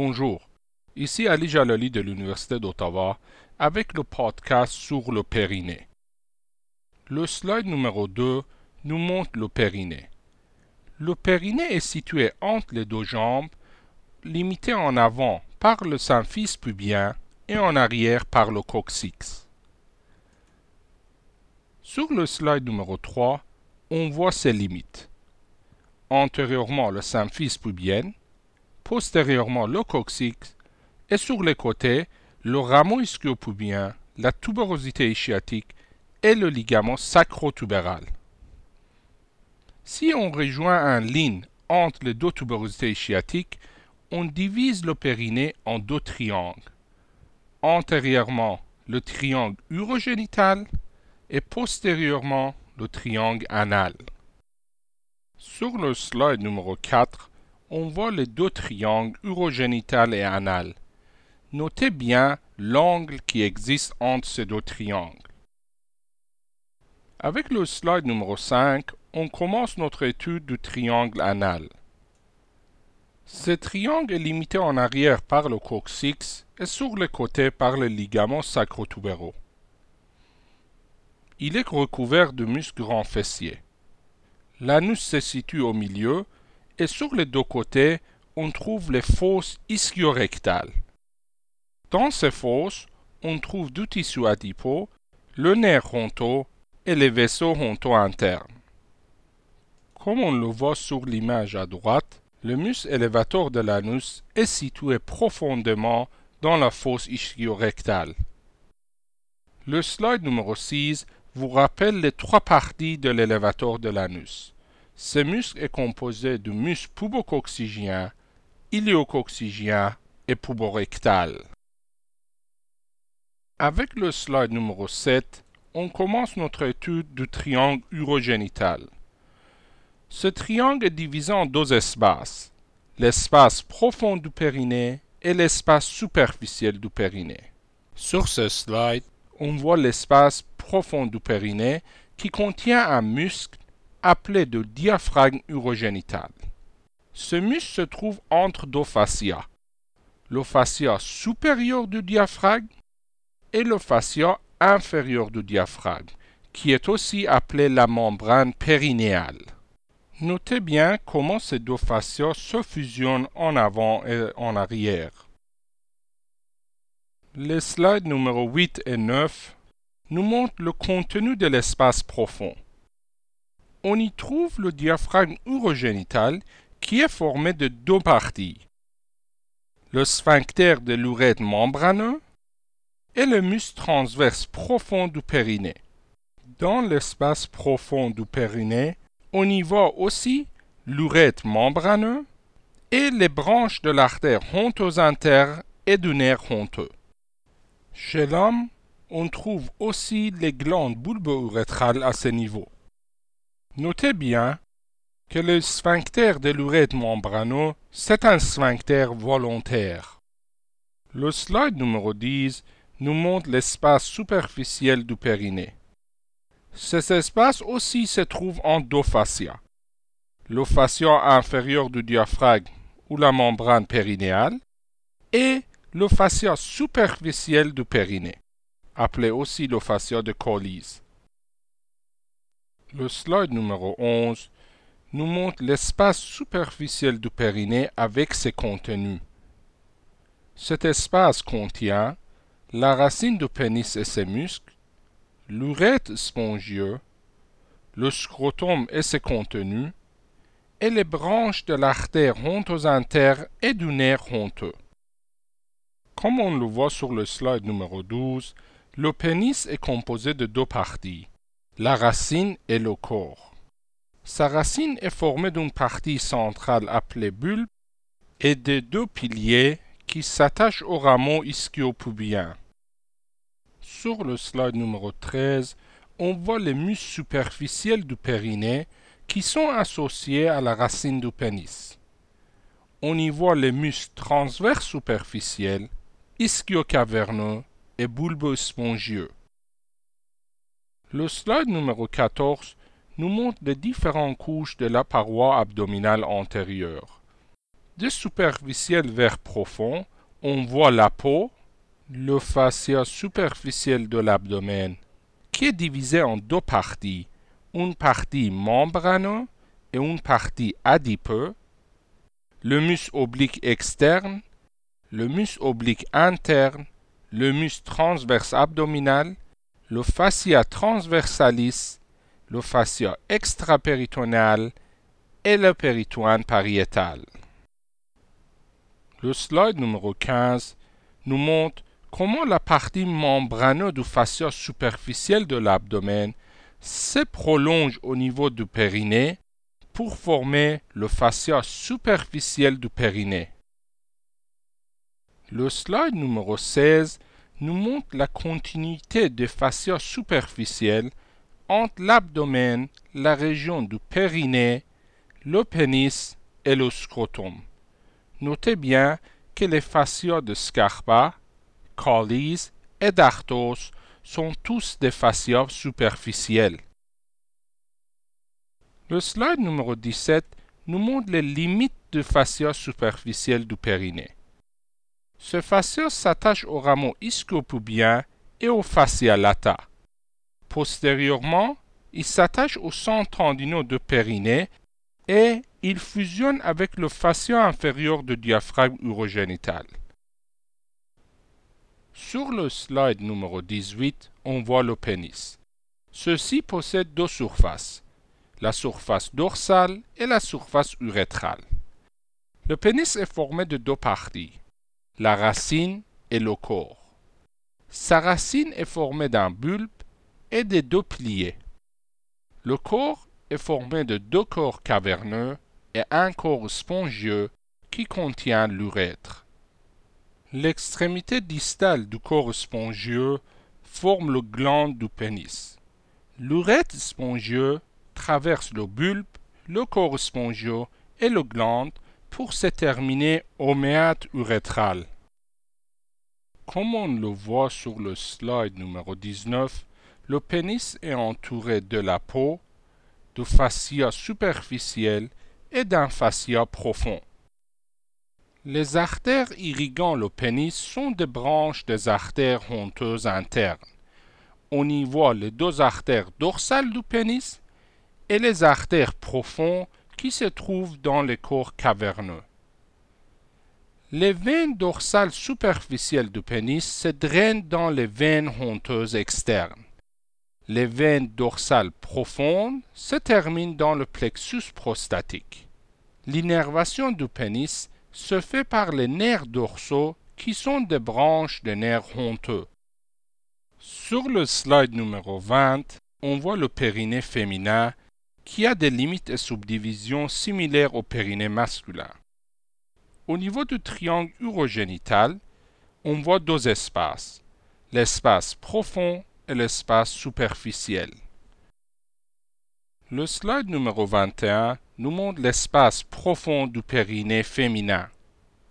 Bonjour, ici Ali Jalali de l'Université d'Ottawa avec le podcast sur le périnée. Le slide numéro 2 nous montre le périnée. Le périnée est situé entre les deux jambes, limité en avant par le symphyse pubien et en arrière par le coccyx. Sur le slide numéro 3, on voit ses limites. Antérieurement le symphyse pubien, postérieurement le coccyx et sur les côtés le rameau ischio-pubien, la tuberosité ischiatique et le ligament sacrotubéral. Si on rejoint un ligne entre les deux tuberosités ischiatiques, on divise le périnée en deux triangles. Antérieurement, le triangle urogénital et postérieurement, le triangle anal. Sur le slide numéro 4, on voit les deux triangles urogénital et anal. Notez bien l'angle qui existe entre ces deux triangles. Avec le slide numéro 5, on commence notre étude du triangle anal. Ce triangle est limité en arrière par le coccyx et sur les côtés par le ligament sacrotubéraux. Il est recouvert de muscles grands fessiers. L'anus se situe au milieu et sur les deux côtés, on trouve les fosses ischiorectales. Dans ces fosses, on trouve du tissu adipeux, le nerf honto et les vaisseaux honto internes. Comme on le voit sur l'image à droite, le muscle élévateur de l'anus est situé profondément dans la fosse ischiorectale. Le slide numéro 6 vous rappelle les trois parties de l'élévateur de l'anus. Ce muscle est composé du muscle pubococcygien, iliococcygien et puborectal. Avec le slide numéro 7, on commence notre étude du triangle urogénital. Ce triangle est divisé en deux espaces, l'espace profond du périnée et l'espace superficiel du périnée. Sur ce slide, on voit l'espace profond du périnée qui contient un muscle appelé le diaphragme urogénital. Ce muscle se trouve entre deux fascias, le fascia supérieur du diaphragme et le fascia inférieur du diaphragme, qui est aussi appelé la membrane périnéale. Notez bien comment ces deux fascias se fusionnent en avant et en arrière. Les slides numéro 8 et 9 nous montrent le contenu de l'espace profond. On y trouve le diaphragme urogénital qui est formé de deux parties. Le sphincter de l'urètre membraneux et le muscle transverse profond du périnée. Dans l'espace profond du périnée, on y voit aussi l'urètre membraneux et les branches de l'artère honteuse interne et du nerf honteux. Chez l'homme, on trouve aussi les glandes bulbo-urétrales à ce niveau. Notez bien que le sphincter de l'urètre membraneux, c'est un sphincter volontaire. Le slide numéro 10 nous montre l'espace superficiel du périnée. Cet espace aussi se trouve en deux fascias. Le fascia inférieur du diaphragme ou la membrane périnéale et le fascia superficiel du périnée, appelé aussi le fascia de Colles. Le slide numéro 11 nous montre l'espace superficiel du périnée avec ses contenus. Cet espace contient la racine du pénis et ses muscles, l'urètre spongieux, le scrotum et ses contenus, et les branches de l'artère honteuse interne et du nerf honteux. Comme on le voit sur le slide numéro 12, le pénis est composé de deux parties, la racine et le corps. Sa racine est formée d'une partie centrale appelée bulbe et de deux piliers qui s'attachent au rameau ischio-pubien. Sur le slide numéro 13, on voit les muscles superficiels du périnée qui sont associés à la racine du pénis. On y voit les muscles transverses superficiels, ischio-caverneux et bulbo-spongieux. Le slide numéro 14 nous montre les différentes couches de la paroi abdominale antérieure. De superficiel vers profond, on voit la peau, le fascia superficiel de l'abdomen, qui est divisé en deux parties, une partie membraneux et une partie adipeux, le muscle oblique externe, le muscle oblique interne, le muscle transverse abdominal, le fascia transversalis, le fascia extrapéritonéal et le péritoine pariétal. Le slide numéro 15 nous montre comment la partie membraneuse du fascia superficiel de l'abdomen se prolonge au niveau du périnée pour former le fascia superficiel du périnée. Le slide numéro 16 nous montre la continuité des fascias superficiels entre l'abdomen, la région du périnée, le pénis et le scrotum. Notez bien que les fascias de Scarpa, Colles et d'Arthos sont tous des fascias superficiels. Le slide numéro 17 nous montre les limites du fascia superficiel du périnée. Ce fascia s'attache au rameau ischio-pubien et au fascia lata. Postérieurement, il s'attache au centre tendineux du périnée et il fusionne avec le fascia inférieur du diaphragme urogénital. Sur le slide numéro 18, on voit le pénis. Ceci possède deux surfaces, la surface dorsale et la surface urétrale. Le pénis est formé de deux parties, la racine et le corps. Sa racine est formée d'un bulbe et de deux piliers. Le corps est formé de deux corps caverneux et un corps spongieux qui contient l'urètre. L'extrémité distale du corps spongieux forme le gland du pénis. L'urètre spongieux traverse le bulbe, le corps spongieux et le gland pour se terminer au méate urétral. Comme on le voit sur le slide numéro 19, le pénis est entouré de la peau, du fascia superficiel et d'un fascia profond. Les artères irriguant le pénis sont des branches des artères honteuses internes. On y voit les deux artères dorsales du pénis et les artères profondes qui se trouvent dans le corps caverneux. Les veines dorsales superficielles du pénis se drainent dans les veines honteuses externes. Les veines dorsales profondes se terminent dans le plexus prostatique. L'innervation du pénis se fait par les nerfs dorsaux qui sont des branches de nerfs honteux. Sur le slide numéro 20, on voit le périnée féminin qui a des limites et subdivisions similaires au périnée masculin. Au niveau du triangle urogénital, on voit deux espaces, l'espace profond et l'espace superficiel. Le slide numéro 21 nous montre l'espace profond du périnée féminin.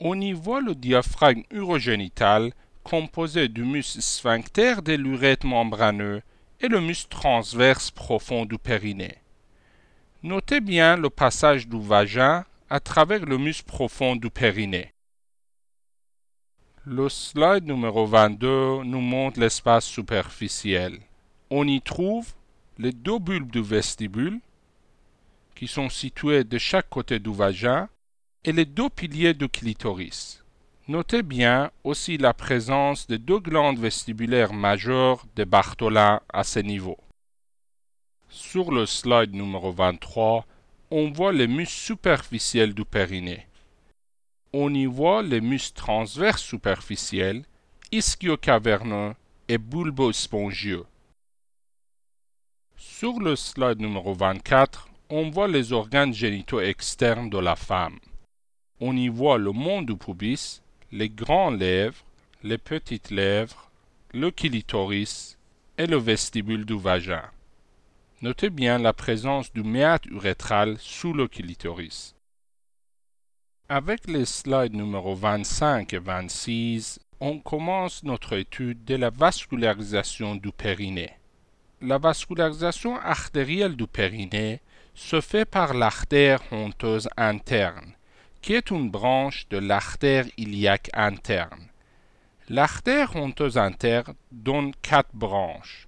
On y voit le diaphragme urogénital composé du muscle sphincter de l'urètre membraneux et le muscle transverse profond du périnée. Notez bien le passage du vagin à travers le muscle profond du périnée. Le slide numéro 22 nous montre l'espace superficiel. On y trouve les deux bulbes du vestibule, qui sont situés de chaque côté du vagin, et les deux piliers du clitoris. Notez bien aussi la présence de deux glandes vestibulaires majeures de Bartholin à ce niveau. Sur le slide numéro 23, on voit les muscles superficiels du périnée. On y voit les muscles transverses superficiels, ischio-caverneux et bulbo-spongieux. Sur le slide numéro 24, on voit les organes génitaux externes de la femme. On y voit le monde du pubis, les grandes lèvres, les petites lèvres, le clitoris et le vestibule du vagin. Notez bien la présence du méate urétral sous le clitoris. Avec les slides numéro 25 et 26, on commence notre étude de la vascularisation du périnée. La vascularisation artérielle du périnée se fait par l'artère honteuse interne, qui est une branche de l'artère iliaque interne. L'artère honteuse interne donne quatre branches.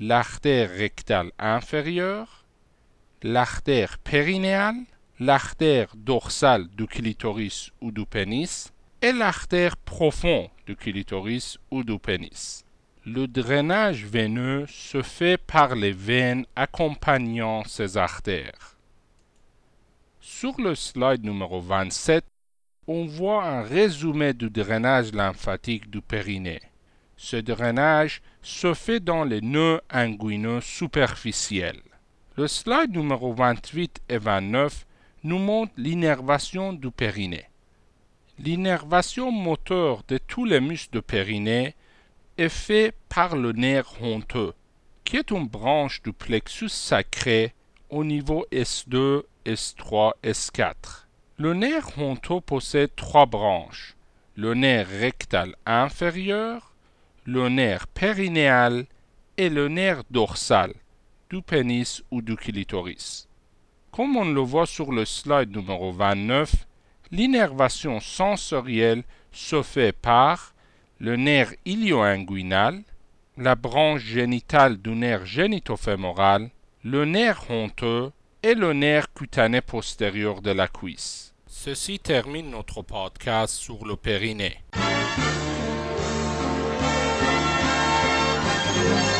L'artère rectale inférieure, l'artère périnéale, l'artère dorsale du clitoris ou du pénis et l'artère profonde du clitoris ou du pénis. Le drainage veineux se fait par les veines accompagnant ces artères. Sur le slide numéro 27, on voit un résumé du drainage lymphatique du périnée. Ce drainage se fait dans les nœuds inguineux superficiels. Le slide numéro 28 et 29 nous montre l'innervation du périnée. L'innervation moteur de tous les muscles du périnée est faite par le nerf honteux, qui est une branche du plexus sacré au niveau S2, S3, S4. Le nerf honteux possède trois branches, le nerf rectal inférieur, le nerf périnéal et le nerf dorsal du pénis ou du clitoris. Comme on le voit sur le slide numéro 29, l'innervation sensorielle se fait par le nerf ilio-inguinal, la branche génitale du nerf génitofémoral, le nerf honteux et le nerf cutané postérieur de la cuisse. Ceci termine notre podcast sur le périnée. Thank you.